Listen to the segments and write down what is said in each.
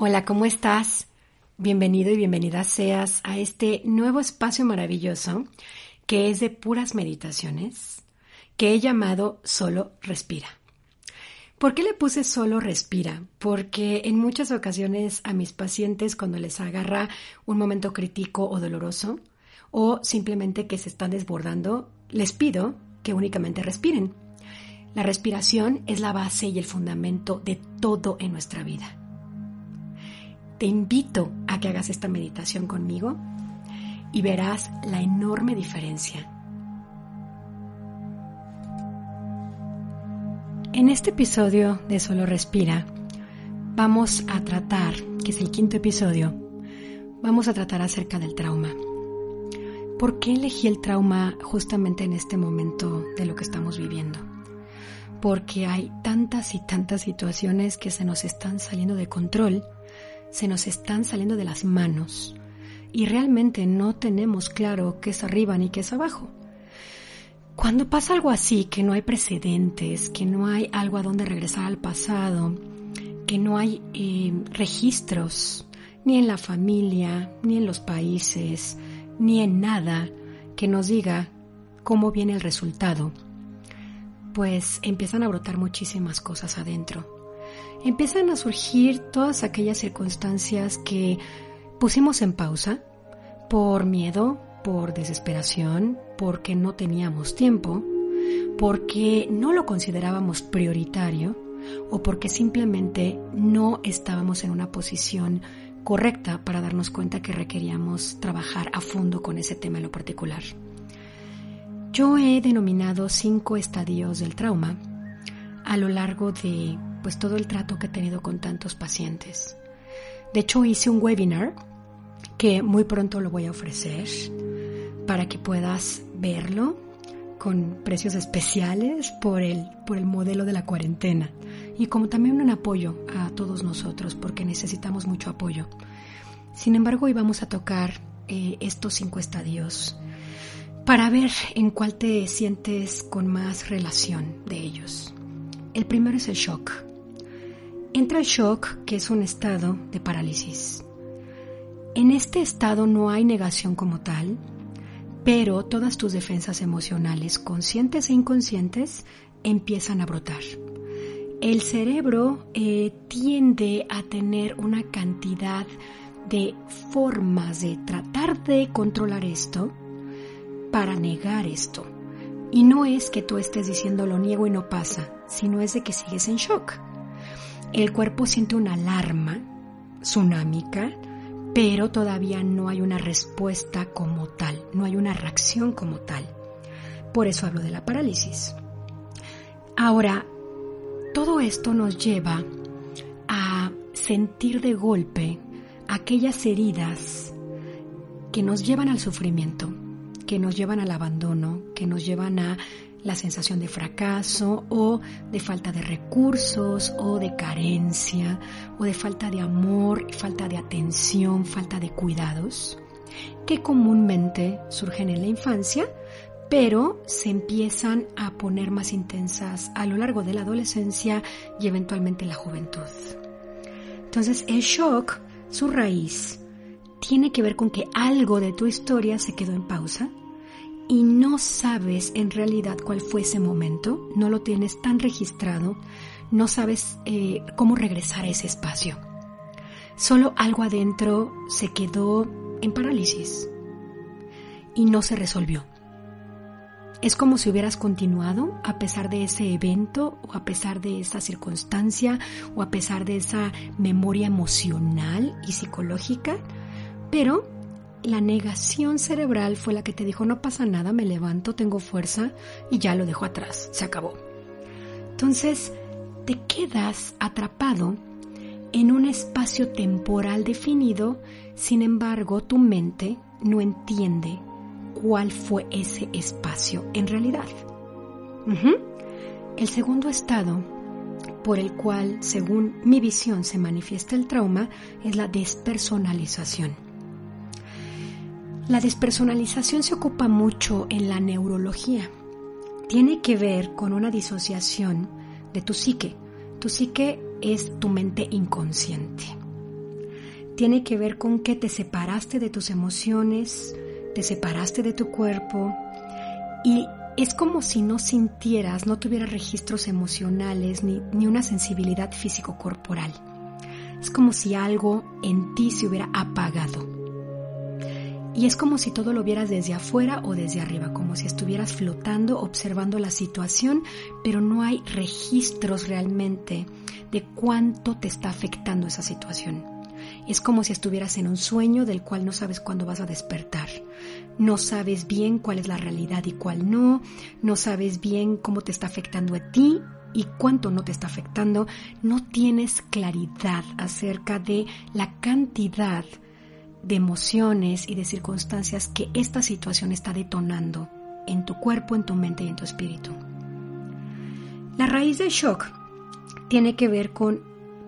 Hola, ¿cómo estás? Bienvenido y bienvenida seas a este nuevo espacio maravilloso que es de puras meditaciones que he llamado Solo Respira. ¿Por qué le puse solo respira? Porque en muchas ocasiones a mis pacientes cuando les agarra un momento crítico o doloroso o simplemente que se están desbordando, les pido que únicamente respiren. La respiración es la base y el fundamento de todo en nuestra vida te invito a que hagas esta meditación conmigo y verás la enorme diferencia. En este episodio de Solo Respira vamos a tratar, que es el quinto episodio, vamos a tratar acerca del trauma. ¿Por qué elegí el trauma justamente en este momento de lo que estamos viviendo? Porque hay tantas y tantas situaciones que se nos están saliendo de control se nos están saliendo de las manos y realmente no tenemos claro qué es arriba ni qué es abajo. Cuando pasa algo así, que no hay precedentes, que no hay algo a donde regresar al pasado, que no hay eh, registros, ni en la familia, ni en los países, ni en nada que nos diga cómo viene el resultado, pues empiezan a brotar muchísimas cosas adentro empiezan a surgir todas aquellas circunstancias que pusimos en pausa por miedo, por desesperación, porque no teníamos tiempo, porque no lo considerábamos prioritario o porque simplemente no estábamos en una posición correcta para darnos cuenta que requeríamos trabajar a fondo con ese tema en lo particular. Yo he denominado cinco estadios del trauma a lo largo de pues todo el trato que he tenido con tantos pacientes. De hecho, hice un webinar que muy pronto lo voy a ofrecer para que puedas verlo con precios especiales por el, por el modelo de la cuarentena y como también un apoyo a todos nosotros porque necesitamos mucho apoyo. Sin embargo, hoy vamos a tocar eh, estos cinco estadios para ver en cuál te sientes con más relación de ellos. El primero es el shock. Entra el shock, que es un estado de parálisis. En este estado no hay negación como tal, pero todas tus defensas emocionales, conscientes e inconscientes, empiezan a brotar. El cerebro eh, tiende a tener una cantidad de formas de tratar de controlar esto para negar esto. Y no es que tú estés diciendo lo niego y no pasa, sino es de que sigues en shock. El cuerpo siente una alarma tsunámica, pero todavía no hay una respuesta como tal, no hay una reacción como tal. Por eso hablo de la parálisis. Ahora, todo esto nos lleva a sentir de golpe aquellas heridas que nos llevan al sufrimiento, que nos llevan al abandono, que nos llevan a la sensación de fracaso o de falta de recursos o de carencia o de falta de amor, falta de atención, falta de cuidados, que comúnmente surgen en la infancia, pero se empiezan a poner más intensas a lo largo de la adolescencia y eventualmente la juventud. Entonces el shock, su raíz, tiene que ver con que algo de tu historia se quedó en pausa y no sabes en realidad cuál fue ese momento, no lo tienes tan registrado, no sabes eh, cómo regresar a ese espacio. Solo algo adentro se quedó en parálisis y no se resolvió. Es como si hubieras continuado a pesar de ese evento o a pesar de esa circunstancia o a pesar de esa memoria emocional y psicológica, pero la negación cerebral fue la que te dijo, no pasa nada, me levanto, tengo fuerza y ya lo dejo atrás, se acabó. Entonces, te quedas atrapado en un espacio temporal definido, sin embargo, tu mente no entiende cuál fue ese espacio en realidad. El segundo estado por el cual, según mi visión, se manifiesta el trauma es la despersonalización. La despersonalización se ocupa mucho en la neurología. Tiene que ver con una disociación de tu psique. Tu psique es tu mente inconsciente. tiene que ver con que te separaste de tus emociones, te separaste de tu cuerpo y es como si no sintieras, no tuvieras registros emocionales ni, ni una sensibilidad físico-corporal. Es como si algo en ti se hubiera apagado. Y es como si todo lo vieras desde afuera o desde arriba, como si estuvieras flotando, observando la situación, pero no hay registros realmente de cuánto te está afectando esa situación. Es como si estuvieras en un sueño del cual no sabes cuándo vas a despertar. No sabes bien cuál es la realidad y cuál no. No sabes bien cómo te está afectando a ti y cuánto no te está afectando. No tienes claridad acerca de la cantidad de emociones y de circunstancias que esta situación está detonando en tu cuerpo, en tu mente y en tu espíritu. La raíz del shock tiene que ver con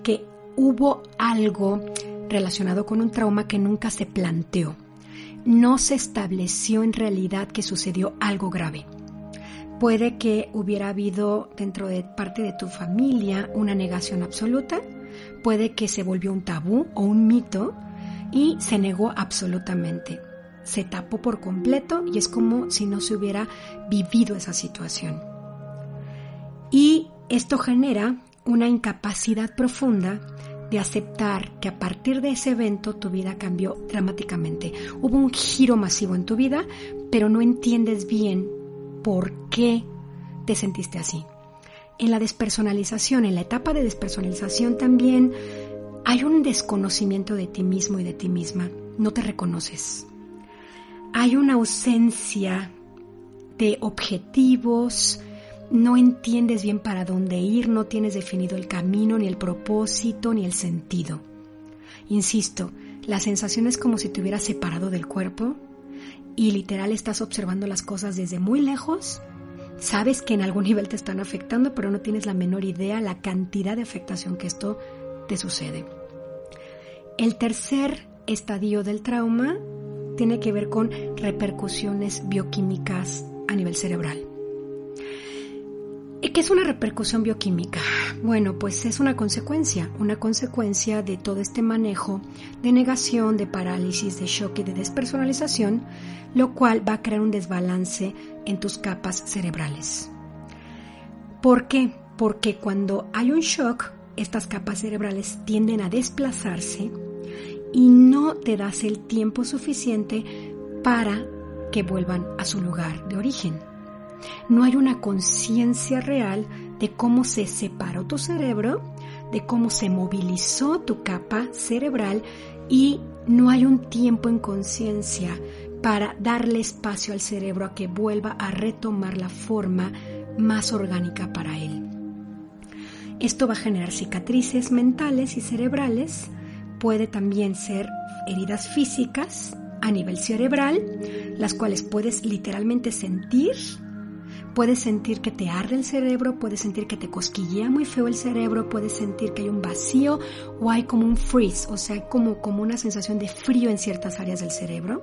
que hubo algo relacionado con un trauma que nunca se planteó. No se estableció en realidad que sucedió algo grave. Puede que hubiera habido dentro de parte de tu familia una negación absoluta, puede que se volvió un tabú o un mito, y se negó absolutamente. Se tapó por completo y es como si no se hubiera vivido esa situación. Y esto genera una incapacidad profunda de aceptar que a partir de ese evento tu vida cambió dramáticamente. Hubo un giro masivo en tu vida, pero no entiendes bien por qué te sentiste así. En la despersonalización, en la etapa de despersonalización también hay un desconocimiento de ti mismo y de ti misma. No te reconoces. Hay una ausencia de objetivos, no entiendes bien para dónde ir, no tienes definido el camino, ni el propósito, ni el sentido. Insisto, la sensación es como si te hubieras separado del cuerpo y literal estás observando las cosas desde muy lejos. Sabes que en algún nivel te están afectando, pero no tienes la menor idea la cantidad de afectación que esto sucede. El tercer estadio del trauma tiene que ver con repercusiones bioquímicas a nivel cerebral. ¿Qué es una repercusión bioquímica? Bueno, pues es una consecuencia, una consecuencia de todo este manejo de negación, de parálisis, de shock y de despersonalización, lo cual va a crear un desbalance en tus capas cerebrales. ¿Por qué? Porque cuando hay un shock, estas capas cerebrales tienden a desplazarse y no te das el tiempo suficiente para que vuelvan a su lugar de origen. No hay una conciencia real de cómo se separó tu cerebro, de cómo se movilizó tu capa cerebral y no hay un tiempo en conciencia para darle espacio al cerebro a que vuelva a retomar la forma más orgánica para él. Esto va a generar cicatrices mentales y cerebrales, puede también ser heridas físicas a nivel cerebral, las cuales puedes literalmente sentir. Puedes sentir que te arde el cerebro, puedes sentir que te cosquillea muy feo el cerebro, puedes sentir que hay un vacío o hay como un freeze, o sea, como, como una sensación de frío en ciertas áreas del cerebro.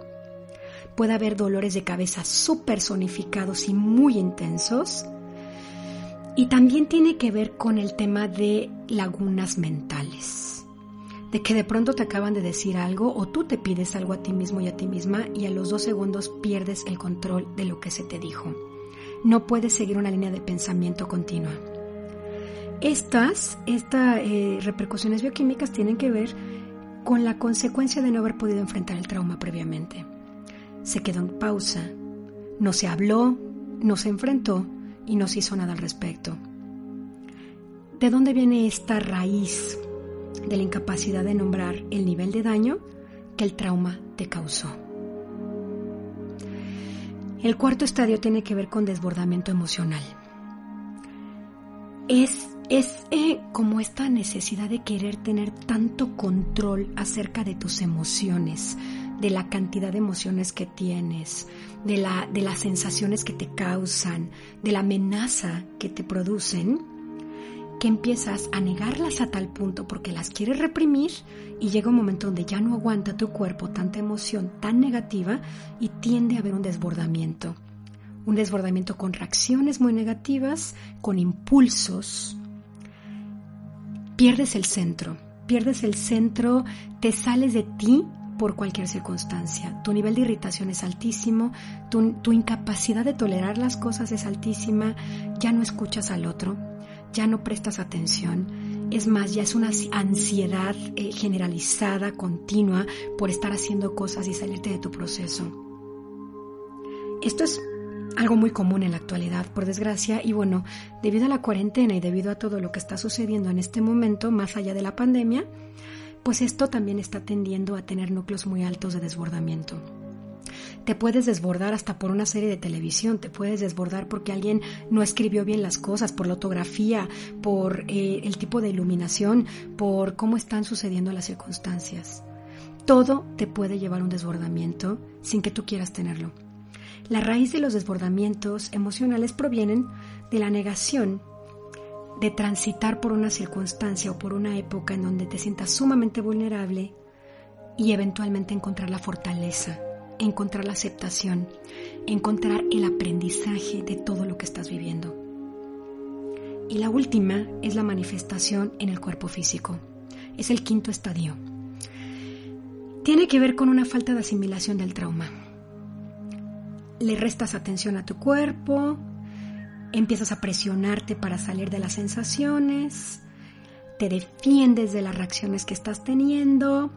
Puede haber dolores de cabeza súper sonificados y muy intensos y también tiene que ver con el tema de lagunas mentales. De que de pronto te acaban de decir algo o tú te pides algo a ti mismo y a ti misma y a los dos segundos pierdes el control de lo que se te dijo. No puedes seguir una línea de pensamiento continua. Estas, estas eh, repercusiones bioquímicas tienen que ver con la consecuencia de no haber podido enfrentar el trauma previamente. Se quedó en pausa, no se habló, no se enfrentó y no se hizo nada al respecto. ¿De dónde viene esta raíz de la incapacidad de nombrar el nivel de daño que el trauma te causó? El cuarto estadio tiene que ver con desbordamiento emocional. Es, es eh, como esta necesidad de querer tener tanto control acerca de tus emociones, de la cantidad de emociones que tienes, de, la, de las sensaciones que te causan, de la amenaza que te producen, que empiezas a negarlas a tal punto porque las quieres reprimir y llega un momento donde ya no aguanta tu cuerpo tanta emoción tan negativa y tiende a haber un desbordamiento. Un desbordamiento con reacciones muy negativas, con impulsos. Pierdes el centro pierdes el centro, te sales de ti por cualquier circunstancia. Tu nivel de irritación es altísimo, tu, incapacidad de tolerar las cosas es altísima, ya no escuchas al otro, ya no prestas atención. Es más, ya es una ansiedad eh, generalizada, continua, por estar haciendo cosas y salirte de tu proceso. Esto es algo muy común en la actualidad, por desgracia, y bueno, debido a la cuarentena y debido a todo lo que está sucediendo en este momento, más allá de la pandemia, pues esto también está tendiendo a tener núcleos muy altos de desbordamiento. Te puedes desbordar hasta por una serie de televisión, te puedes desbordar porque alguien no escribió bien las cosas, por la ortografía, por eh, el tipo de iluminación, por cómo están sucediendo las circunstancias. Todo te puede llevar a un desbordamiento sin que tú quieras tenerlo. La raíz de los desbordamientos emocionales provienen de la negación de transitar por una circunstancia o por una época en donde te sientas sumamente vulnerable y eventualmente encontrar la fortaleza, encontrar la aceptación, encontrar el aprendizaje de todo lo que estás viviendo. Y la última es la manifestación en el cuerpo físico. Es el quinto estadio. Tiene que ver con una falta de asimilación del trauma le restas atención a tu cuerpo, empiezas a presionarte para salir de las sensaciones, te defiendes de las reacciones que estás teniendo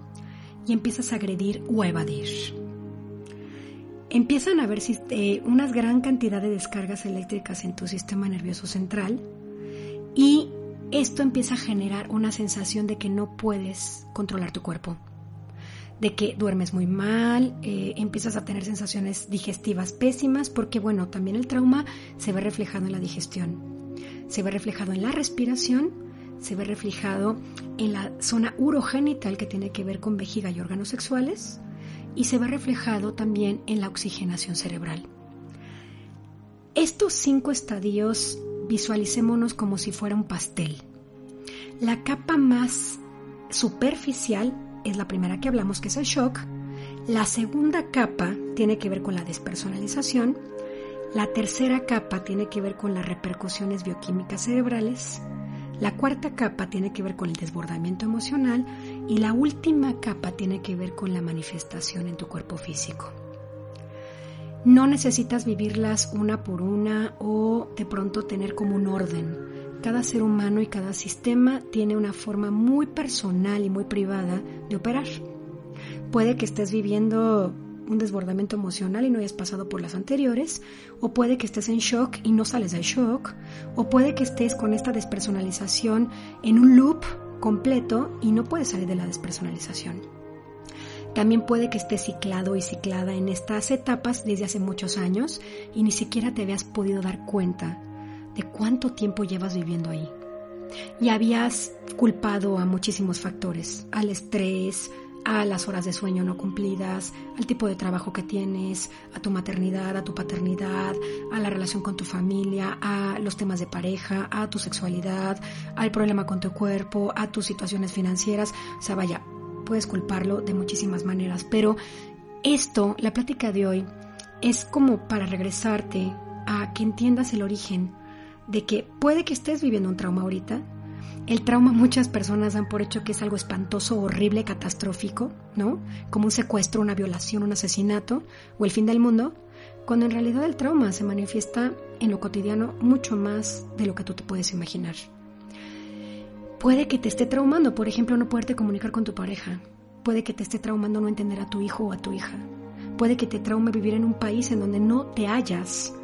y empiezas a agredir o evadir. Empiezan a haber eh, una gran cantidad de descargas eléctricas en tu sistema nervioso central y esto empieza a generar una sensación de que no puedes controlar tu cuerpo de que duermes muy mal, eh, empiezas a tener sensaciones digestivas pésimas, porque bueno, también el trauma se ve reflejado en la digestión, se ve reflejado en la respiración, se ve reflejado en la zona urogenital que tiene que ver con vejiga y órganos sexuales, y se ve reflejado también en la oxigenación cerebral. Estos cinco estadios visualicémonos como si fuera un pastel. La capa más superficial es la primera que hablamos, que es el shock. La segunda capa tiene que ver con la despersonalización. La tercera capa tiene que ver con las repercusiones bioquímicas cerebrales. La cuarta capa tiene que ver con el desbordamiento emocional y la última capa tiene que ver con la manifestación en tu cuerpo físico. No necesitas vivirlas una por una o de pronto tener como un orden. Cada ser humano y cada sistema tiene una forma muy personal y muy privada de operar. Puede que estés viviendo un desbordamiento emocional y no hayas pasado por las anteriores, o puede que estés en shock y no sales del shock, o puede que estés con esta despersonalización en un loop completo y no puedes salir de la despersonalización. También puede que estés ciclado y ciclada en estas etapas desde hace muchos años y ni siquiera te habías podido dar cuenta de cuánto tiempo llevas viviendo ahí. Y habías culpado a muchísimos factores, al estrés, a las horas de sueño no cumplidas, al tipo de trabajo que tienes, a tu maternidad, a tu paternidad, a la relación con tu familia, a los temas de pareja, a tu sexualidad, al problema con tu cuerpo, a tus situaciones financieras. O sea, vaya, puedes culparlo de muchísimas maneras, pero esto, la plática de hoy, es como para regresarte a que entiendas el origen de que puede que estés viviendo un trauma ahorita. El trauma muchas personas dan por hecho que es algo espantoso, horrible, catastrófico, ¿no? Como un secuestro, una violación, un asesinato o el fin del mundo, cuando en realidad el trauma se manifiesta en lo cotidiano mucho más de lo que tú te puedes imaginar. Puede que te esté traumando, por ejemplo, no poderte comunicar con tu pareja. Puede que te esté traumando no entender a tu hijo o a tu hija. Puede que te traume vivir en un país en donde no te hallas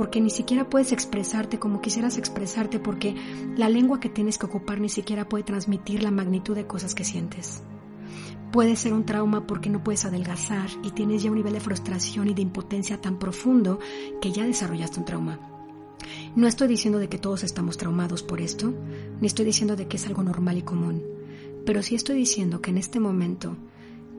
porque ni siquiera puedes expresarte como quisieras expresarte porque la lengua que tienes que ocupar ni siquiera puede transmitir la magnitud de cosas que sientes. Puede ser un trauma porque no puedes adelgazar y tienes ya un nivel de frustración y de impotencia tan profundo que ya desarrollaste un trauma. No estoy diciendo de que todos estamos traumados por esto, ni estoy diciendo de que es algo normal y común, pero sí estoy diciendo que en este momento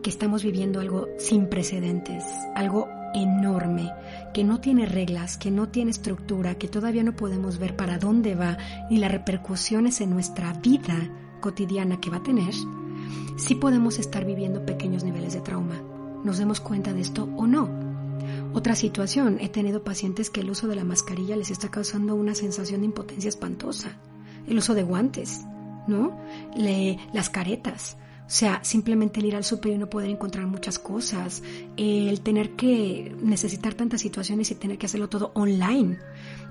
que estamos viviendo algo sin precedentes, algo enorme, que no tiene reglas, que no tiene estructura, que todavía no podemos ver para dónde va y las repercusiones en nuestra vida cotidiana que va a tener, sí podemos estar viviendo pequeños niveles de trauma. ¿Nos demos cuenta de esto o no? Otra situación, he tenido pacientes que el uso de la mascarilla les está causando una sensación de impotencia espantosa. El uso de guantes, ¿no? Le, las caretas. O sea, simplemente el ir al súper y no poder encontrar muchas cosas, el tener que necesitar tantas situaciones y tener que hacerlo todo online,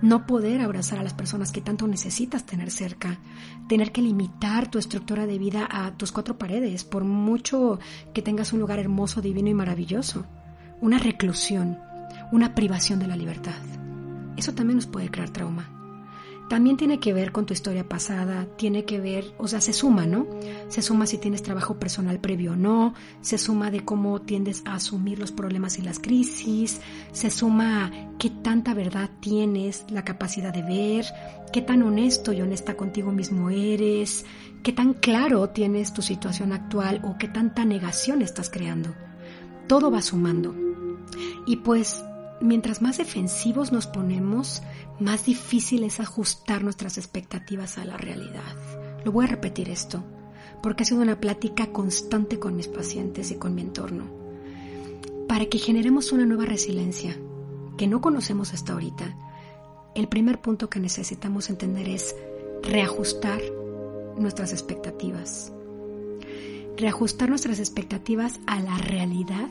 no poder abrazar a las personas que tanto necesitas tener cerca, tener que limitar tu estructura de vida a tus cuatro paredes, por mucho que tengas un lugar hermoso, divino y maravilloso, una reclusión, una privación de la libertad. Eso también nos puede crear trauma también tiene que ver con tu historia pasada, tiene que ver, o sea, se suma, ¿no? Se suma si tienes trabajo personal previo o no, se suma de cómo tiendes a asumir los problemas y las crisis, se suma qué tanta verdad tienes, la capacidad de ver, qué tan honesto y honesta contigo mismo eres, qué tan claro tienes tu situación actual o qué tanta negación estás creando. Todo va sumando. Y pues mientras más defensivos nos ponemos, más difícil es ajustar nuestras expectativas a la realidad. Lo voy a repetir esto, porque ha sido una plática constante con mis pacientes y con mi entorno. Para que generemos una nueva resiliencia que no conocemos hasta ahorita, el primer punto que necesitamos entender es reajustar nuestras expectativas. Reajustar nuestras expectativas a la realidad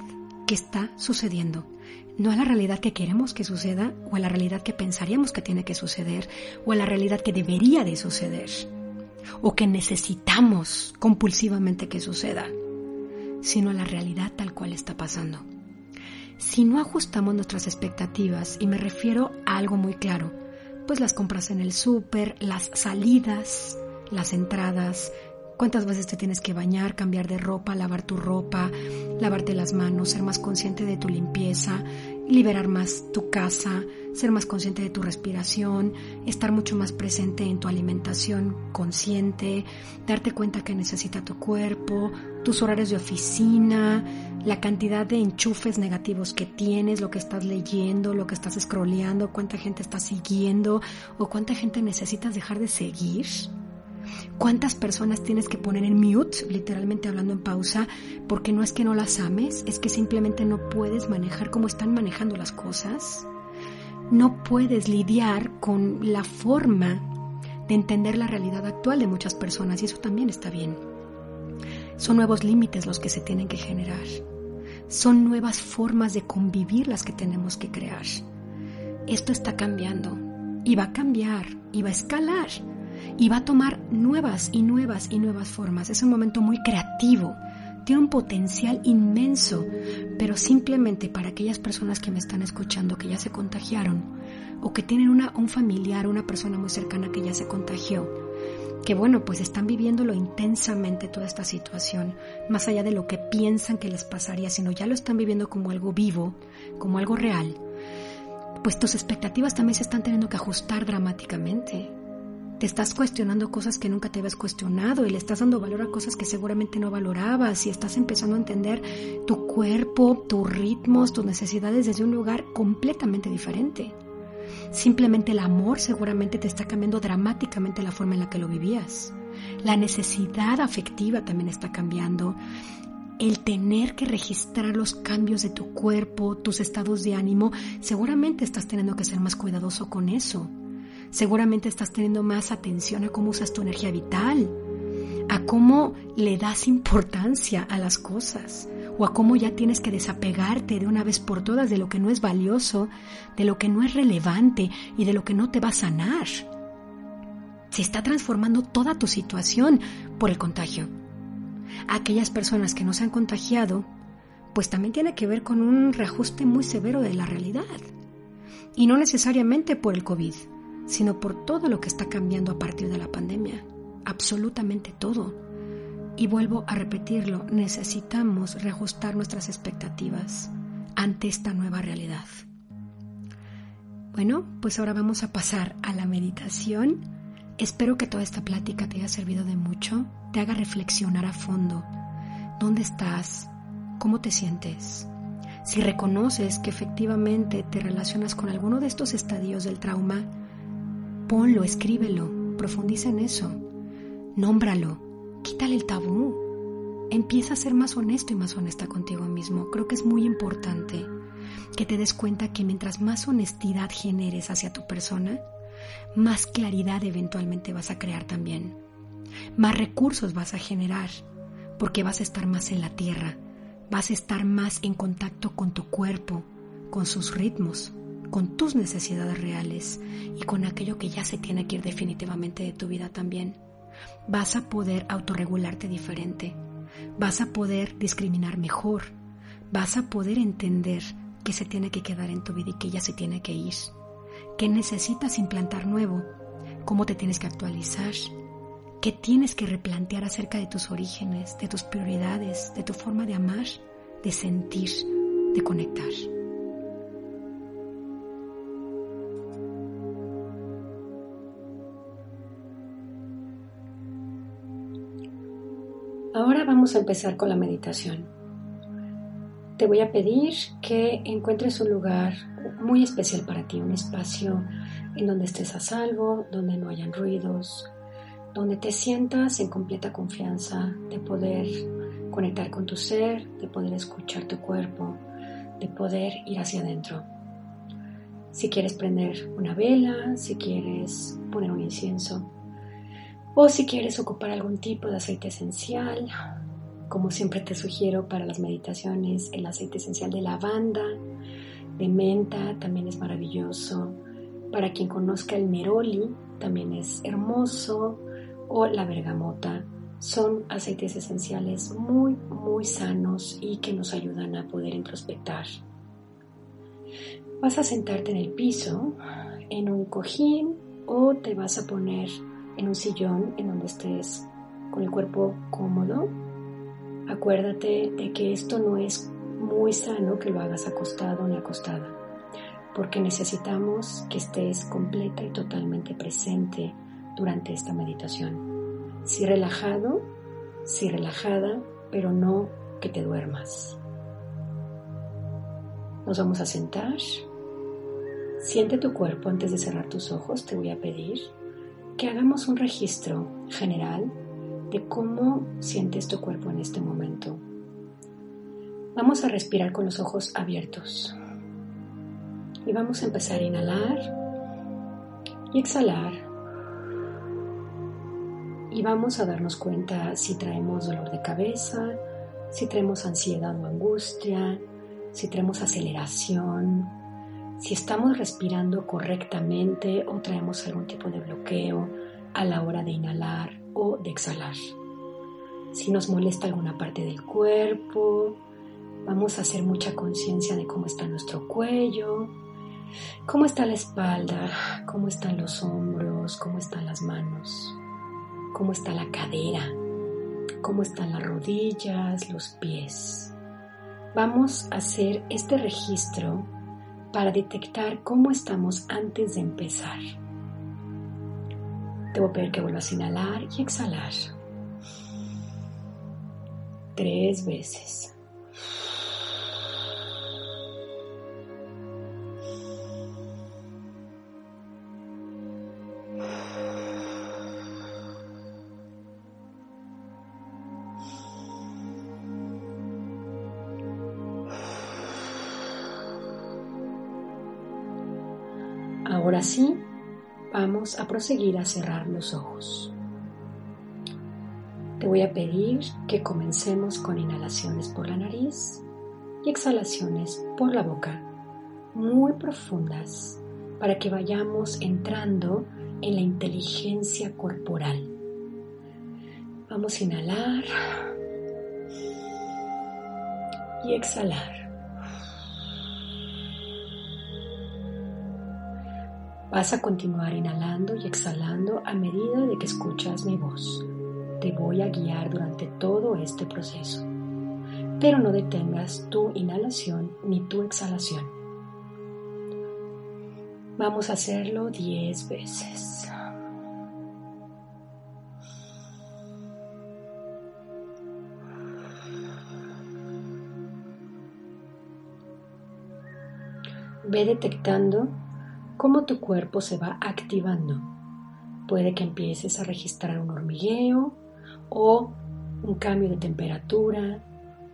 que está sucediendo no a la realidad que queremos que suceda o a la realidad que pensaríamos que tiene que suceder o a la realidad que debería de suceder o que necesitamos compulsivamente que suceda, sino a la realidad tal cual está pasando. Si no ajustamos nuestras expectativas, y me refiero a algo muy claro, pues las compras en el súper, las salidas, las entradas, cuántas veces te tienes que bañar, cambiar de ropa, lavar tu ropa, lavarte las manos, ser más consciente de tu limpieza, liberar más tu casa, ser más consciente de tu respiración, estar mucho más presente en tu alimentación consciente, darte cuenta que necesita tu cuerpo, tus horarios de oficina, la cantidad de enchufes negativos que tienes, lo que estás leyendo, lo que estás scrolleando, cuánta gente estás siguiendo o cuánta gente necesitas dejar de seguir. ¿Cuántas personas tienes que poner en mute, literalmente hablando en pausa, porque no es que no las ames, es que simplemente no puedes manejar cómo están manejando las cosas? No puedes lidiar con la forma de entender la realidad actual de muchas personas y eso también está bien. Son nuevos límites los que se tienen que generar. Son nuevas formas de convivir las que tenemos que crear. Esto está cambiando y va a cambiar y va a escalar y va a tomar nuevas y nuevas y nuevas formas. Es un momento muy creativo, tiene un potencial inmenso, pero simplemente para aquellas personas que me están escuchando que ya se contagiaron o que tienen un familiar, una persona muy cercana que ya se contagió, que bueno, pues están viviéndolo intensamente toda esta situación, más allá de lo que piensan que les pasaría, sino ya lo están viviendo como algo vivo, como algo real, pues tus expectativas también se están teniendo que ajustar dramáticamente te estás cuestionando cosas que nunca te habías cuestionado y le estás dando valor a cosas que seguramente no valorabas y estás empezando a entender tu cuerpo, tus ritmos, tus necesidades desde un lugar completamente diferente. Simplemente el amor seguramente te está cambiando dramáticamente la forma en la que lo vivías. La necesidad afectiva también está cambiando. El tener que registrar los cambios de tu cuerpo, tus estados de ánimo, seguramente estás teniendo que ser más cuidadoso con eso Seguramente estás teniendo más atención a cómo usas tu energía vital, a cómo le das importancia a las cosas o a cómo ya tienes que desapegarte de una vez por todas de lo que no es valioso, de lo que no es relevante y de lo que no te va a sanar. Se está transformando toda tu situación por el contagio. Aquellas personas que no se han contagiado, pues también tiene que ver con un reajuste muy severo de la realidad. Y no necesariamente por el COVID, sino por todo lo que está cambiando a partir de la pandemia. Absolutamente todo. Y vuelvo a repetirlo, necesitamos reajustar nuestras expectativas ante esta nueva realidad. Bueno, pues ahora vamos a pasar a la meditación. Espero que toda esta plática te haya servido de mucho, te haga reflexionar a fondo. ¿Dónde estás? ¿Cómo te sientes? Si reconoces que efectivamente te relacionas con alguno de estos estadios del trauma, ponlo, escríbelo, profundiza en eso, nómbralo, quítale el tabú, empieza a ser más honesto y más honesta contigo mismo. Creo que es muy importante que te des cuenta que mientras más honestidad generes hacia tu persona, más claridad eventualmente vas a crear también. más recursos vas a generar, porque vas a estar más en la tierra, vas a estar más en contacto con tu cuerpo, con sus ritmos, con tus necesidades reales y con aquello que ya se tiene que ir definitivamente de tu vida también. Vas a poder autorregularte diferente, vas a poder discriminar mejor, vas a poder entender qué se tiene que quedar en tu vida y qué ya se tiene que ir, qué necesitas implantar nuevo, cómo te tienes que actualizar, qué tienes que replantear acerca de tus orígenes, de tus prioridades, de tu forma de amar, de sentir, de conectar. Vamos a empezar con la meditación. Te voy a pedir que encuentres un lugar muy especial para ti, un espacio en donde estés a salvo, donde no hayan ruidos, donde te sientas en completa confianza de poder conectar con tu ser, de poder escuchar tu cuerpo, de poder ir hacia adentro. Si quieres prender una vela, si quieres poner un incienso, o si quieres ocupar algún tipo de aceite esencial, como siempre te sugiero para las meditaciones, el aceite esencial de lavanda, de menta, también es maravilloso. Para quien conozca el neroli, también es hermoso. O la bergamota. Son aceites esenciales muy, muy sanos y que nos ayudan a poder introspectar. Vas a sentarte en el piso, en un cojín, o te vas a poner en un sillón en donde estés con el cuerpo cómodo. Acuérdate de que esto no es muy sano que lo hagas acostado ni acostada, porque necesitamos que estés completa y totalmente presente durante esta meditación. Si relajado, si relajada, pero no que te duermas. Nos vamos a sentar. Siente tu cuerpo antes de cerrar tus ojos, te voy a pedir que hagamos un registro general de cómo sientes tu cuerpo en este momento. Vamos a respirar con los ojos abiertos. Y vamos a empezar a inhalar y exhalar. Y vamos a darnos cuenta si traemos dolor de cabeza, si traemos ansiedad o angustia, si traemos aceleración, si estamos respirando correctamente o traemos algún tipo de bloqueo a la hora de inhalar o de exhalar. Si nos molesta alguna parte del cuerpo, vamos a hacer mucha conciencia de cómo está nuestro cuello, cómo está la espalda, cómo están los hombros, cómo están las manos, cómo está la cadera, cómo están las rodillas, los pies. Vamos a hacer este registro para detectar cómo estamos antes de empezar. Te voy a pedir que vuelvas a inhalar y exhalar. Tres veces. Ahora sí, vamos a proseguir a cerrar los ojos. Te voy a pedir que comencemos con inhalaciones por la nariz y exhalaciones por la boca, muy profundas, para que vayamos entrando en la inteligencia corporal. Vamos a inhalar y exhalar. Vas a continuar inhalando y exhalando a medida de que escuchas mi voz. Te voy a guiar durante todo este proceso. Pero no detengas tu inhalación ni tu exhalación. Vamos a hacerlo 10 veces. Ve detectando cómo tu cuerpo se va activando. Puede que empieces a registrar un hormigueo o un cambio de temperatura,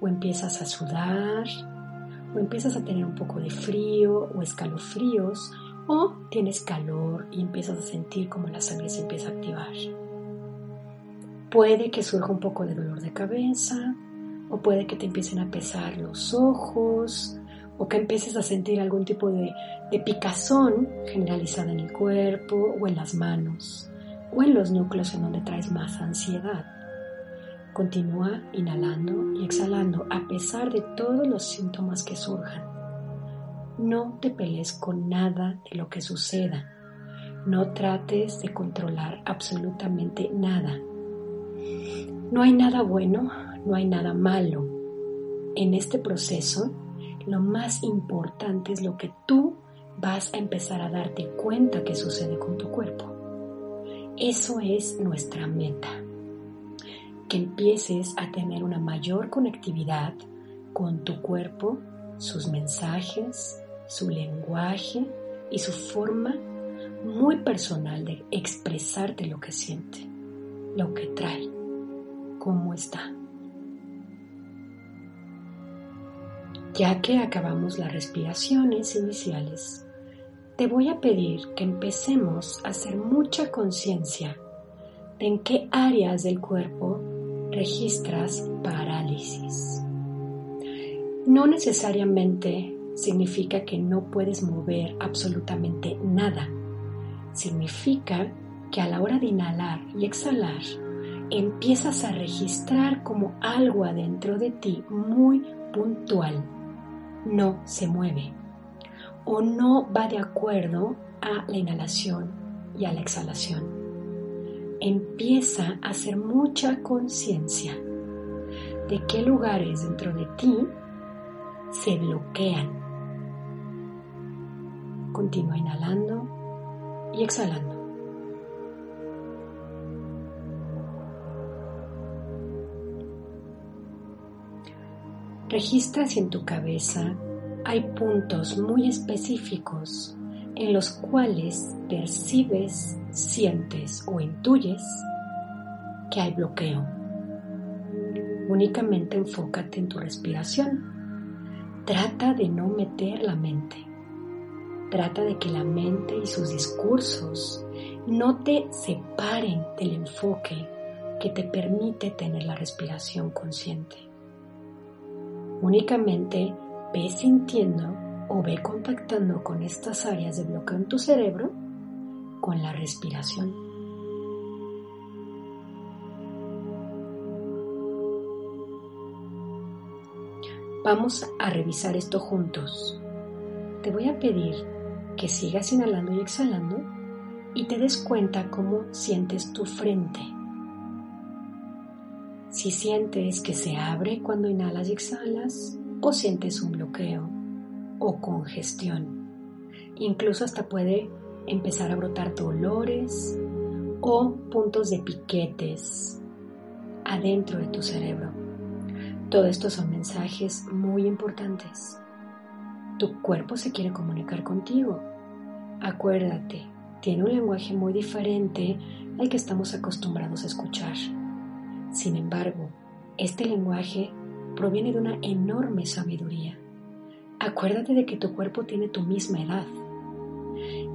o empiezas a sudar, o empiezas a tener un poco de frío o escalofríos, o tienes calor y empiezas a sentir como la sangre se empieza a activar. Puede que surja un poco de dolor de cabeza, o puede que te empiecen a pesar los ojos, o que empieces a sentir algún tipo de, de picazón generalizada en el cuerpo o en las manos o en los núcleos en donde traes más ansiedad. Continúa inhalando y exhalando a pesar de todos los síntomas que surjan. No te pelees con nada de lo que suceda. No trates de controlar absolutamente nada. No hay nada bueno, no hay nada malo. En este proceso, lo más importante es lo que tú vas a empezar a darte cuenta que sucede con tu cuerpo. Eso es nuestra meta. Que empieces a tener una mayor conectividad con tu cuerpo, sus mensajes, su lenguaje y su forma muy personal de expresarte lo que siente, lo que trae, cómo está. Ya que acabamos las respiraciones iniciales, te voy a pedir que empecemos a hacer mucha conciencia de en qué áreas del cuerpo registras parálisis. No necesariamente significa que no puedes mover absolutamente nada. Significa que a la hora de inhalar y exhalar, empiezas a registrar como algo adentro de ti muy puntual no se mueve o no va de acuerdo a la inhalación y a la exhalación. Empieza a hacer mucha conciencia de qué lugares dentro de ti se bloquean. Continúa inhalando y exhalando. Registra si en tu cabeza hay puntos muy específicos en los cuales percibes, sientes o intuyes que hay bloqueo. Únicamente enfócate en tu respiración. Trata de no meter la mente. Trata de que la mente y sus discursos no te separen del enfoque que te permite tener la respiración consciente. Únicamente ve sintiendo o ve contactando con estas áreas de bloqueo en tu cerebro con la respiración. Vamos a revisar esto juntos. Te voy a pedir que sigas inhalando y exhalando y te des cuenta cómo sientes tu frente. Si sientes que se abre cuando inhalas y exhalas o sientes un bloqueo o congestión. Incluso hasta puede empezar a brotar dolores o puntos de piquetes adentro de tu cerebro. Todo esto son mensajes muy importantes. Tu cuerpo se quiere comunicar contigo. Acuérdate, tiene un lenguaje muy diferente al que estamos acostumbrados a escuchar. Sin embargo, este lenguaje proviene de una enorme sabiduría. Acuérdate de que tu cuerpo tiene tu misma edad.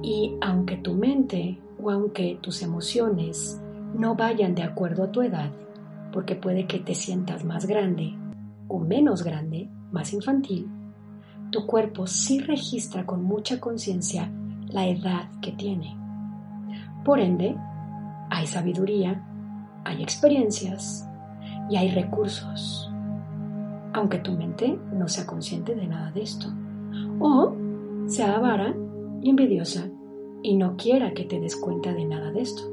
Y aunque tu mente o aunque tus emociones no vayan de acuerdo a tu edad, porque puede que te sientas más grande o menos grande, más infantil, tu cuerpo sí registra con mucha conciencia la edad que tiene. Por ende, hay sabiduría hay experiencias y hay recursos, aunque tu mente no sea consciente de nada de esto, o sea avara y envidiosa y no quiera que te des cuenta de nada de esto.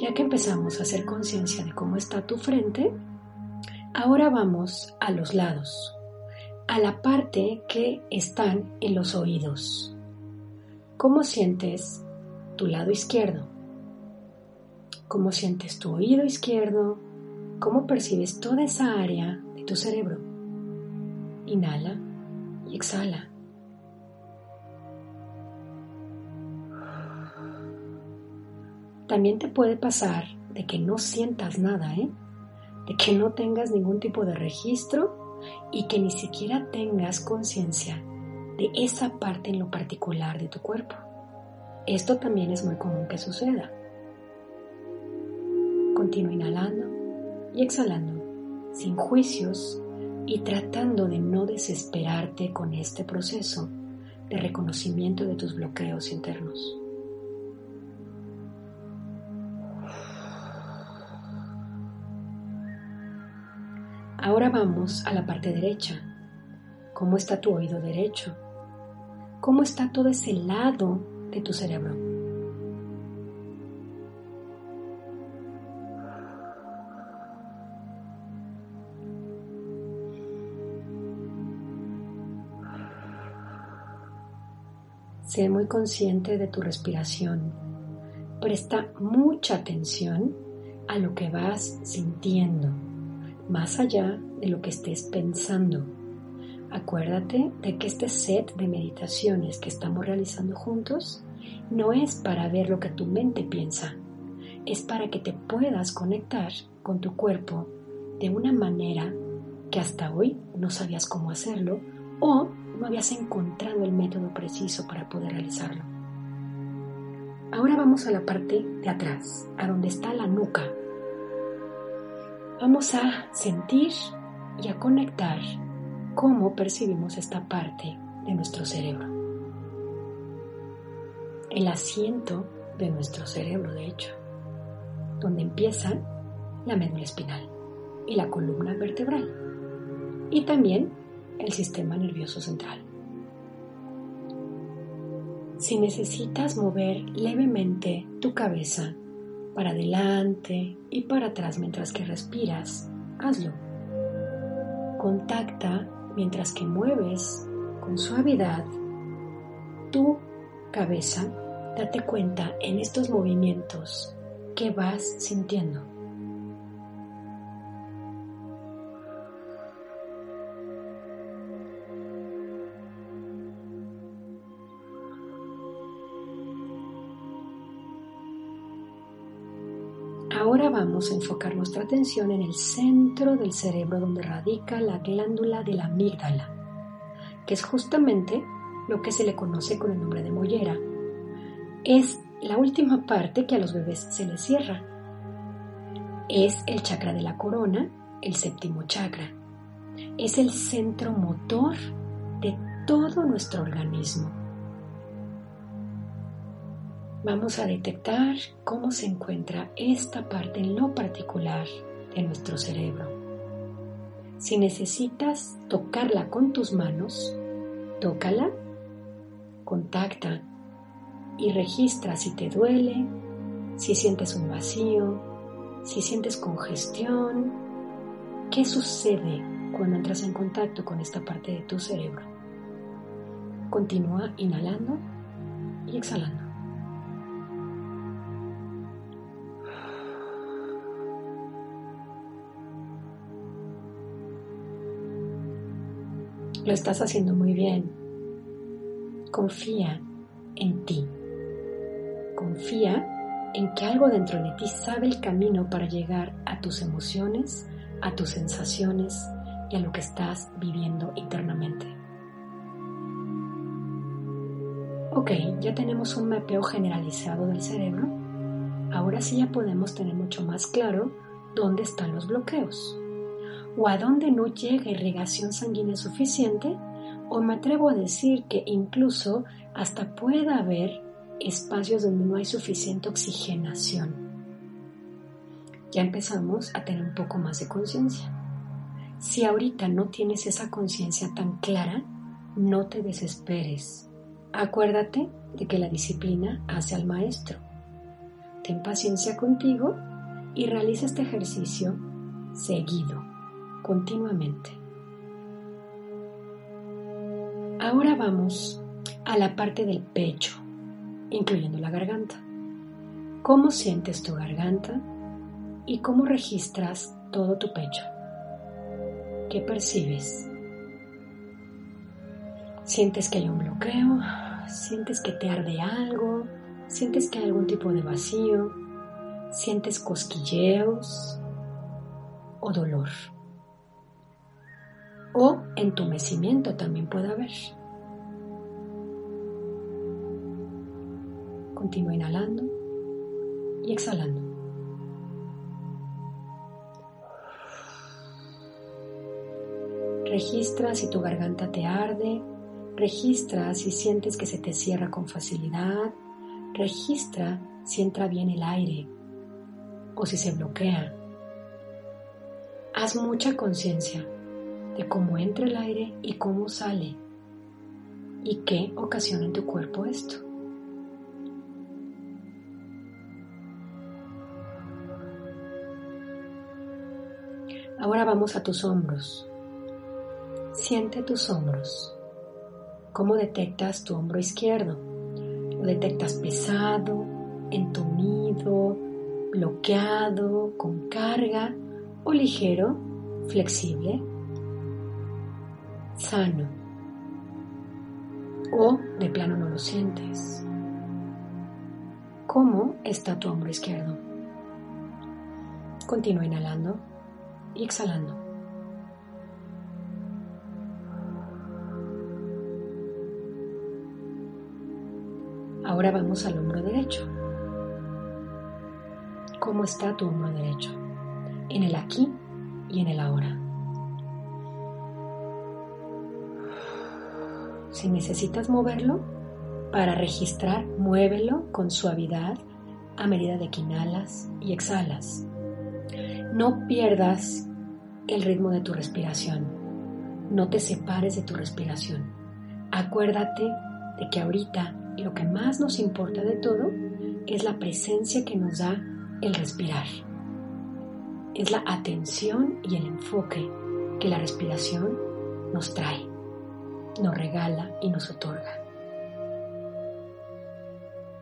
Ya que empezamos a hacer conciencia de cómo está tu frente, ahora vamos a los lados, a la parte que están en los oídos. ¿Cómo sientes tu lado izquierdo? Cómo sientes tu oído izquierdo, cómo percibes toda esa área de tu cerebro. Inhala y exhala. También te puede pasar de que no sientas nada, ¿eh? de que no tengas ningún tipo de registro y que ni siquiera tengas conciencia de esa parte en lo particular de tu cuerpo. Esto también es muy común que suceda. Continúa inhalando y exhalando, sin juicios y tratando de no desesperarte con este proceso de reconocimiento de tus bloqueos internos. Ahora vamos a la parte derecha. ¿Cómo está tu oído derecho? ¿Cómo está todo ese lado de tu cerebro? Sé muy consciente de tu respiración. Presta mucha atención a lo que vas sintiendo, más allá de lo que estés pensando. Acuérdate de que este set de meditaciones que estamos realizando juntos no es para ver lo que tu mente piensa, es para que te puedas conectar con tu cuerpo de una manera que hasta hoy no sabías cómo hacerlo o no habías encontrado el método preciso para poder realizarlo. Ahora vamos a la parte de atrás, a donde está la nuca. Vamos a sentir y a conectar cómo percibimos esta parte de nuestro cerebro. El asiento de nuestro cerebro, de hecho, donde empieza la médula espinal y la columna vertebral. Y también el sistema nervioso central. Si necesitas mover levemente tu cabeza para adelante y para atrás mientras que respiras, hazlo. Contacta mientras que mueves con suavidad tu cabeza, date cuenta en estos movimientos que vas sintiendo. Vamos a enfocar nuestra atención en el centro del cerebro donde radica la glándula de la amígdala, que es justamente lo que se le conoce con el nombre de mollera. Es la última parte que a los bebés se les cierra. Es el chakra de la corona, el séptimo chakra. Es el centro motor de todo nuestro organismo vamos a detectar cómo se encuentra esta parte en lo particular de nuestro cerebro. Si necesitas tocarla con tus manos, tócala, contacta y registra si te duele, si sientes un vacío, si sientes congestión, qué sucede cuando entras en contacto con esta parte de tu cerebro. Continúa inhalando y exhalando. Lo estás haciendo muy bien. Confía en ti. Confía en que algo dentro de ti sabe el camino para llegar a tus emociones, a tus sensaciones y a lo que estás viviendo internamente. Ok, ya tenemos un mapeo generalizado del cerebro. Ahora sí ya podemos tener mucho más claro dónde están los bloqueos o a donde no llega irrigación sanguínea suficiente, o me atrevo a decir que incluso hasta pueda haber espacios donde no hay suficiente oxigenación. Ya empezamos a tener un poco más de conciencia. Si ahorita no tienes esa conciencia tan clara, no te desesperes. Acuérdate de que la disciplina hace al maestro. Ten paciencia contigo y realiza este ejercicio seguido continuamente. Ahora vamos a la parte del pecho, incluyendo la garganta. ¿Cómo sientes tu garganta y cómo registras todo tu pecho? ¿Qué percibes? ¿Sientes que hay un bloqueo? ¿Sientes que te arde algo? ¿Sientes que hay algún tipo de vacío? ¿Sientes cosquilleos o dolor? o entumecimiento también puede haber. Continúa inhalando y exhalando. Registra si tu garganta te arde, registra si sientes que se te cierra con facilidad, registra si entra bien el aire o si se bloquea. Haz mucha conciencia cómo entra el aire y cómo sale y qué ocasiona en tu cuerpo esto. Ahora vamos a tus hombros. Siente tus hombros. ¿Cómo detectas tu hombro izquierdo? ¿Lo detectas pesado, entumido, bloqueado, con carga o ligero, flexible, sano? ¿O de plano no lo sientes? ¿Cómo está tu hombro izquierdo? Continúa inhalando y exhalando. Ahora vamos al hombro derecho. ¿Cómo está tu hombro derecho? En el aquí y en el ahora. Si necesitas moverlo, para registrar, muévelo con suavidad a medida de que inhalas y exhalas. No pierdas el ritmo de tu respiración. No te separes de tu respiración. Acuérdate de que ahorita lo que más nos importa de todo es la presencia que nos da el respirar. Es la atención y el enfoque que la respiración nos trae, nos regala y nos otorga.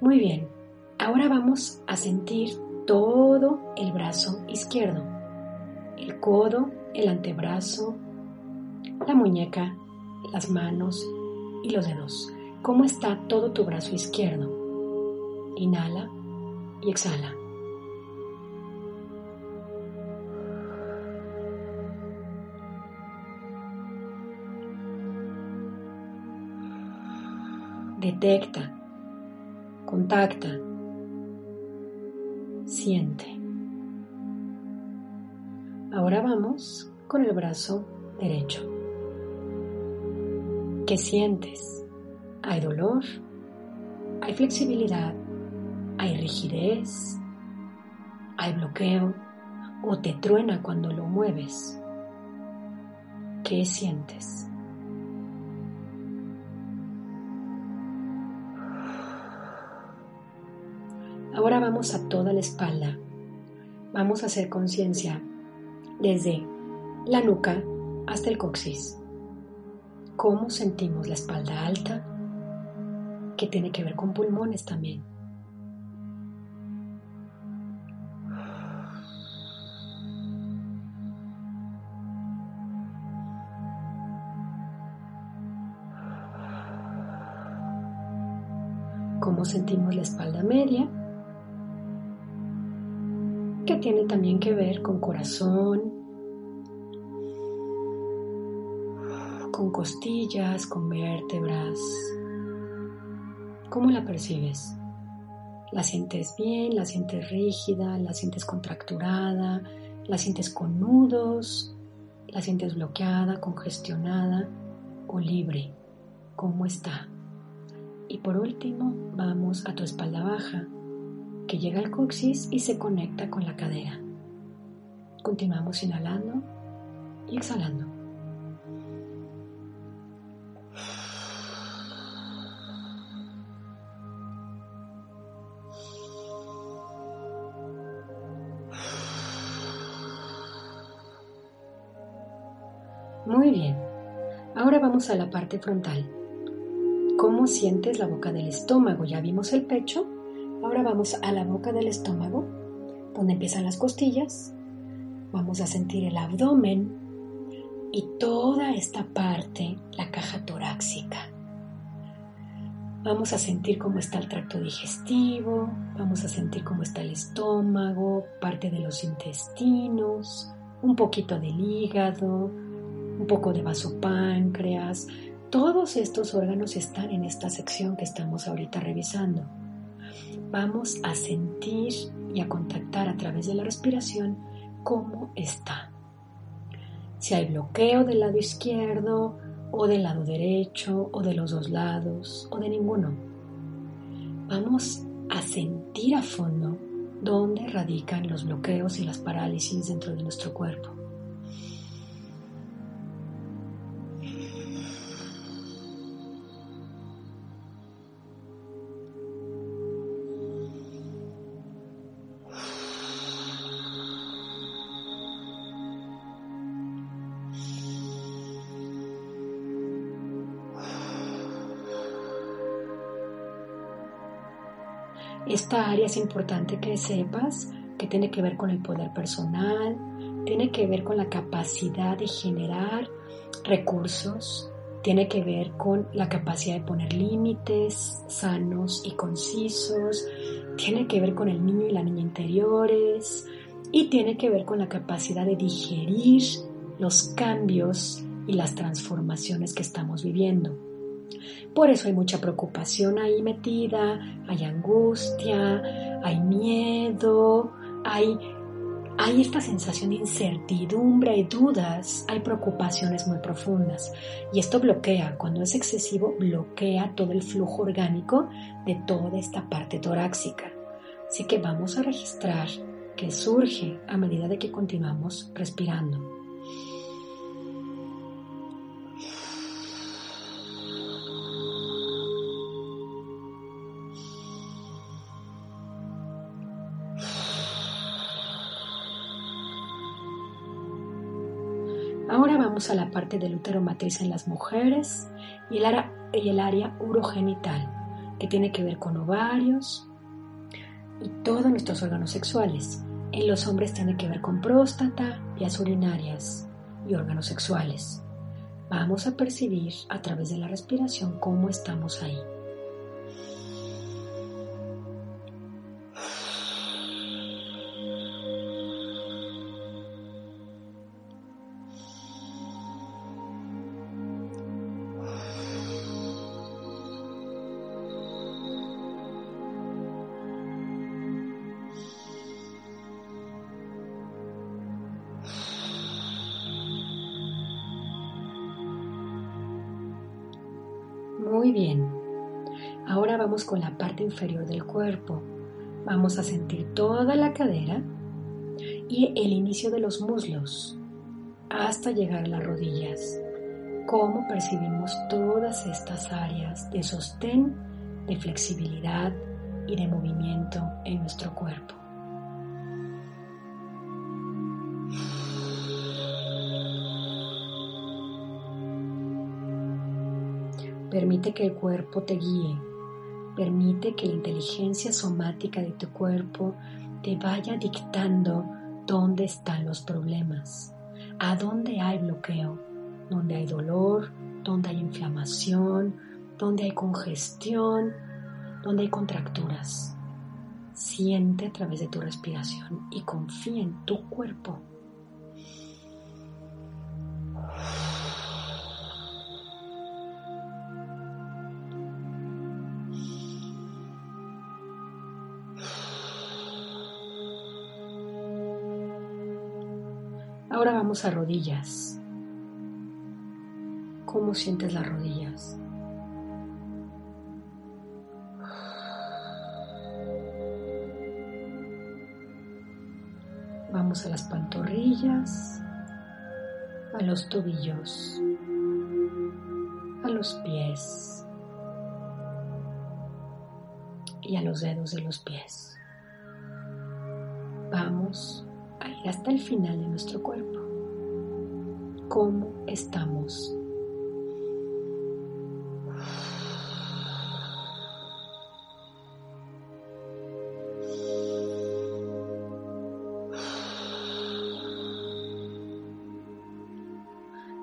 Muy bien, ahora vamos a sentir todo el brazo izquierdo, el codo, el antebrazo, la muñeca, las manos y los dedos. ¿Cómo está todo tu brazo izquierdo? Inhala y exhala. Detecta, contacta siente. Ahora vamos con el brazo derecho. ¿Qué sientes? ¿Hay dolor? ¿Hay flexibilidad? ¿Hay rigidez? ¿Hay bloqueo? ¿O te truena cuando lo mueves? ¿Qué sientes? Ahora vamos a toda la espalda. Vamos a hacer conciencia desde la nuca hasta el coxis. ¿Cómo sentimos la espalda alta? Que tiene que ver con pulmones también. ¿Cómo sentimos la espalda media? Que tiene también que ver con corazón, con costillas, con vértebras. ¿Cómo la percibes? ¿La sientes bien? ¿La sientes rígida? ¿La sientes contracturada? ¿La sientes con nudos? ¿La sientes bloqueada, congestionada o libre? ¿Cómo está? Y por último, vamos a tu espalda baja que llega al coxis y se conecta con la cadera. Continuamos inhalando y exhalando. Muy bien, ahora vamos a la parte frontal. ¿Cómo sientes la boca del estómago? Ya vimos el pecho, Ahora vamos a la boca del estómago, donde empiezan las costillas. Vamos a sentir el abdomen y toda esta parte, la caja torácica. Vamos a sentir cómo está el tracto digestivo, vamos a sentir cómo está el estómago, parte de los intestinos, un poquito del hígado, un poco de vasopáncreas. Todos estos órganos están en esta sección que estamos ahorita revisando vamos a sentir y a contactar a través de la respiración cómo está. si hay bloqueo del lado izquierdo o del lado derecho o de los dos lados o de ninguno. Vamos a sentir a fondo dónde radican los bloqueos y las parálisis dentro de nuestro cuerpo. Esta área es importante que sepas que tiene que ver con el poder personal, tiene que ver con la capacidad de generar recursos, tiene que ver con la capacidad de poner límites sanos y concisos, tiene que ver con el niño y la niña interiores y tiene que ver con la capacidad de digerir los cambios y las transformaciones que estamos viviendo. Por eso hay mucha preocupación ahí metida, hay angustia, hay miedo, hay, hay esta sensación de incertidumbre, hay dudas, hay preocupaciones muy profundas. Y esto bloquea, cuando es excesivo, bloquea todo el flujo orgánico de toda esta parte torácica. Así que vamos a registrar que surge a medida de que continuamos respirando. A la parte del útero matriz en las mujeres y el, área, y el área urogenital, que tiene que ver con ovarios y todos nuestros órganos sexuales. En los hombres tiene que ver con próstata, vías urinarias y órganos sexuales. Vamos a percibir a través de la respiración cómo estamos ahí. Muy bien. Ahora vamos con la parte inferior del cuerpo. Vamos a sentir toda la cadera y el inicio de los muslos hasta llegar a las rodillas. Cómo percibimos todas estas áreas de sostén, de flexibilidad y de movimiento en nuestro cuerpo. Permite que el cuerpo te guíe. Permite que la inteligencia somática de tu cuerpo te vaya dictando dónde están los problemas, a dónde hay bloqueo, dónde hay dolor, dónde hay inflamación, dónde hay congestión, dónde hay contracturas. Siente a través de tu respiración y confía en tu cuerpo. A rodillas. ¿Cómo sientes las rodillas? Vamos a las pantorrillas, a los tobillos, a los pies y a los dedos de los pies. Vamos hasta el final de nuestro cuerpo. ¿Cómo estamos?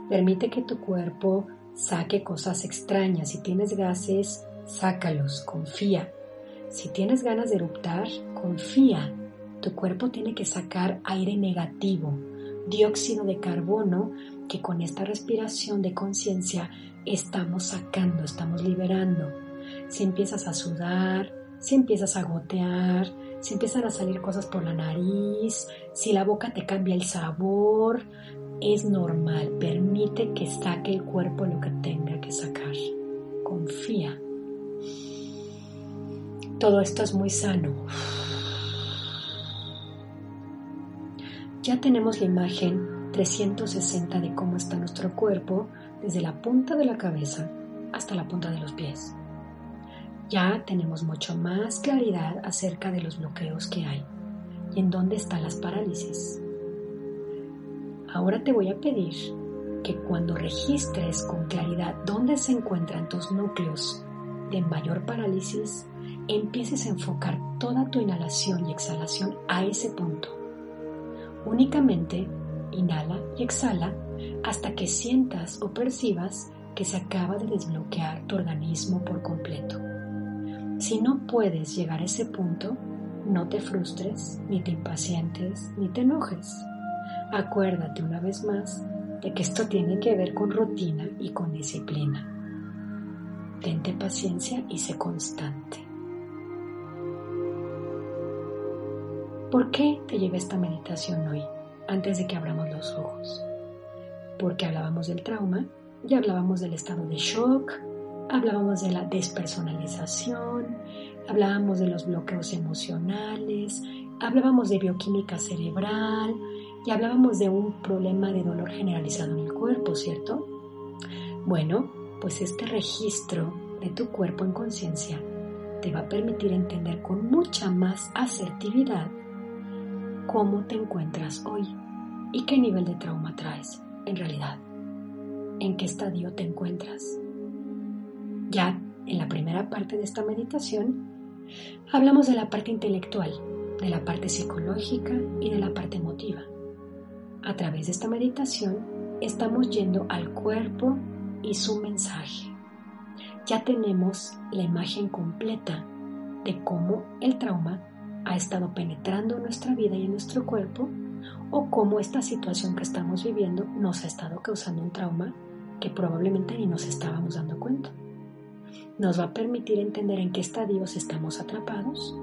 Permite que tu cuerpo saque cosas extrañas. Si tienes gases, sácalos, confía. Si tienes ganas de eruptar, confía tu cuerpo tiene que sacar aire negativo, dióxido de carbono, que con esta respiración de conciencia estamos sacando, estamos liberando. Si empiezas a sudar, si empiezas a gotear, si empiezan a salir cosas por la nariz, si la boca te cambia el sabor, Es normal, permite que saque el cuerpo lo que tenga que sacar. Confía. Todo esto es muy sano. Ya tenemos la imagen 360 de cómo está nuestro cuerpo desde la punta de la cabeza hasta la punta de los pies. Ya tenemos mucho más claridad acerca de los bloqueos que hay y en dónde están las parálisis. Ahora te voy a pedir que cuando registres con claridad dónde se encuentran tus núcleos de mayor parálisis, empieces a enfocar toda tu inhalación y exhalación a ese punto. Únicamente inhala y exhala hasta que sientas o percibas que se acaba de desbloquear tu organismo por completo. Si no puedes llegar a ese punto, no te frustres, ni te impacientes, ni te enojes. Acuérdate una vez más de que esto tiene que ver con rutina y con disciplina. Tente paciencia y sé constante. ¿Por qué te llevé esta meditación hoy, antes de que abramos los ojos? Porque hablábamos del trauma, ya hablábamos del estado de shock, hablábamos de la despersonalización, hablábamos de los bloqueos emocionales, hablábamos de bioquímica cerebral y hablábamos de un problema de dolor generalizado en el cuerpo, ¿cierto? Bueno, pues este registro de tu cuerpo en conciencia te va a permitir entender con mucha más asertividad cómo te encuentras hoy y qué nivel de trauma traes en realidad, en qué estadio te encuentras. Ya en la primera parte de esta meditación hablamos de la parte intelectual, de la parte psicológica y de la parte emotiva. A través de esta meditación estamos yendo al cuerpo y su mensaje. Ya tenemos la imagen completa de cómo el trauma ha estado penetrando nuestra vida y nuestro cuerpo o cómo esta situación que estamos viviendo nos ha estado causando un trauma que probablemente ni nos estábamos dando cuenta. Nos va a permitir entender en qué estadios estamos atrapados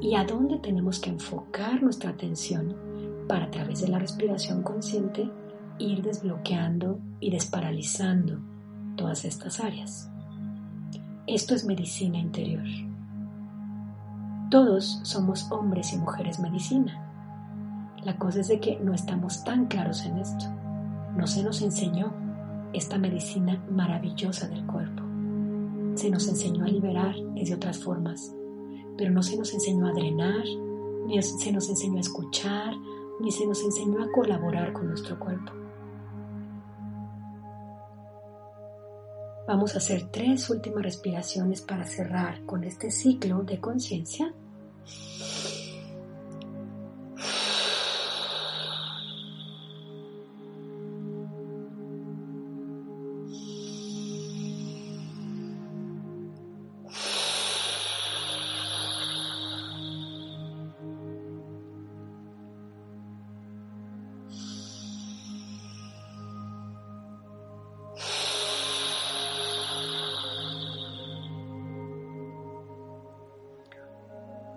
y a dónde tenemos que enfocar nuestra atención para a través de la respiración consciente ir desbloqueando y desparalizando todas estas áreas. Esto es medicina interior. Todos somos hombres y mujeres medicina. La cosa es de que no estamos tan claros en esto. No se nos enseñó esta medicina maravillosa del cuerpo. Se nos enseñó a liberar de otras formas, pero no se nos enseñó a drenar, ni se nos enseñó a escuchar, ni se nos enseñó a colaborar con nuestro cuerpo. Vamos a hacer tres últimas respiraciones para cerrar con este ciclo de conciencia.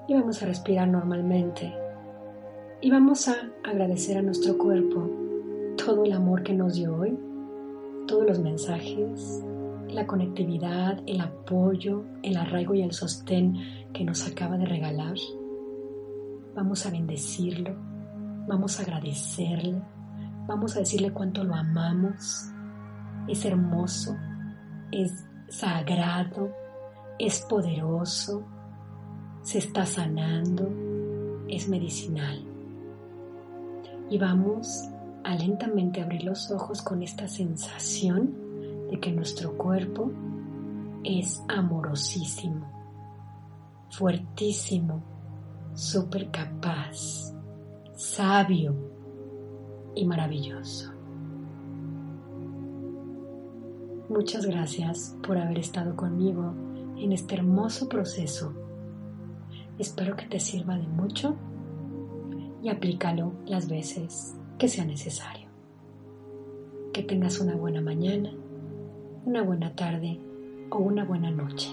Y vamos a respirar normalmente. Y vamos a agradecer a nuestro cuerpo todo el amor que nos dio hoy, todos los mensajes, la conectividad, el apoyo, el arraigo y el sostén que nos acaba de regalar. Vamos a bendecirlo, vamos a agradecerle, vamos a decirle cuánto lo amamos. Es hermoso, es sagrado, es poderoso, se está sanando, es medicinal. Y vamos a lentamente abrir los ojos con esta sensación de que nuestro cuerpo es amorosísimo, fuertísimo, súper capaz, sabio y maravilloso. Muchas gracias por haber estado conmigo en este hermoso proceso Espero que te sirva de mucho y aplícalo las veces que sea necesario. Que tengas una buena mañana, una buena tarde o una buena noche.